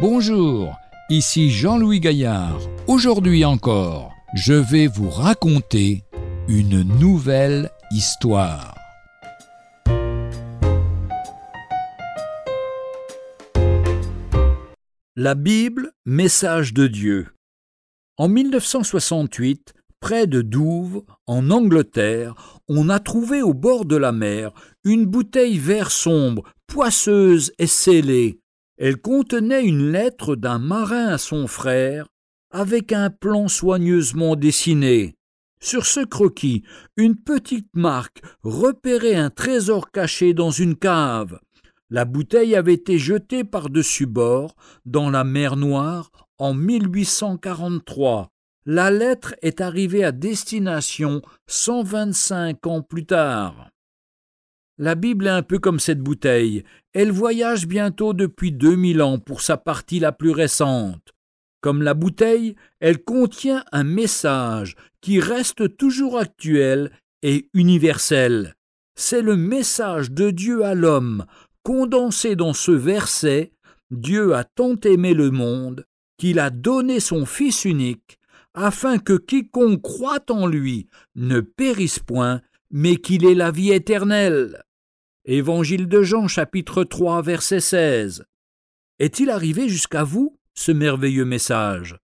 Bonjour, ici Jean-Louis Gaillard. Aujourd'hui encore, je vais vous raconter une nouvelle histoire. La Bible, message de Dieu. En 1968, près de Douvres, en Angleterre, on a trouvé au bord de la mer une bouteille vert sombre, poisseuse et scellée. Elle contenait une lettre d'un marin à son frère, avec un plan soigneusement dessiné. Sur ce croquis, une petite marque repérait un trésor caché dans une cave. La bouteille avait été jetée par-dessus bord dans la mer Noire en 1843. La lettre est arrivée à destination 125 ans plus tard. La Bible est un peu comme cette bouteille. Elle voyage bientôt depuis 2000 ans pour sa partie la plus récente. Comme la bouteille, elle contient un message qui reste toujours actuel et universel. C'est le message de Dieu à l'homme, condensé dans ce verset Dieu a tant aimé le monde qu'il a donné son Fils unique afin que quiconque croit en lui ne périsse point, mais qu'il ait la vie éternelle. Évangile de Jean chapitre 3 verset 16. Est-il arrivé jusqu'à vous, ce merveilleux message?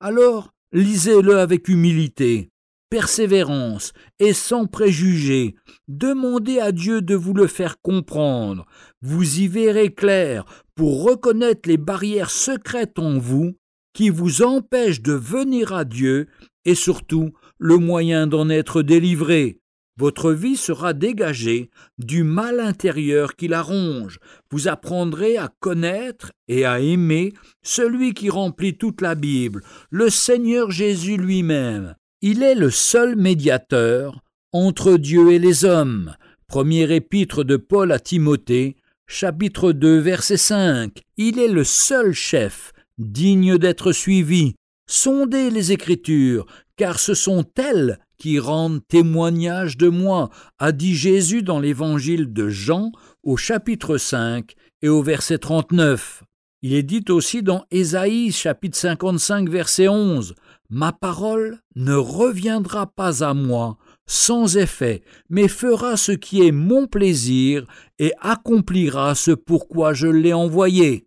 Alors, lisez-le avec humilité, persévérance et sans préjugés. Demandez à Dieu de vous le faire comprendre. Vous y verrez clair pour reconnaître les barrières secrètes en vous qui vous empêche de venir à Dieu et surtout le moyen d'en être délivré. Votre vie sera dégagée du mal intérieur qui la ronge. Vous apprendrez à connaître et à aimer celui qui remplit toute la Bible, le Seigneur Jésus lui-même. Il est le seul médiateur entre Dieu et les hommes. Premier épître de Paul à Timothée, chapitre 2, verset 5. Il est le seul chef digne d'être suivi. Sondez les Écritures, car ce sont elles qui rendent témoignage de moi, a dit Jésus dans l'Évangile de Jean au chapitre 5 et au verset 39. Il est dit aussi dans Ésaïe chapitre 55 verset 11 Ma parole ne reviendra pas à moi sans effet, mais fera ce qui est mon plaisir et accomplira ce pourquoi je l'ai envoyé.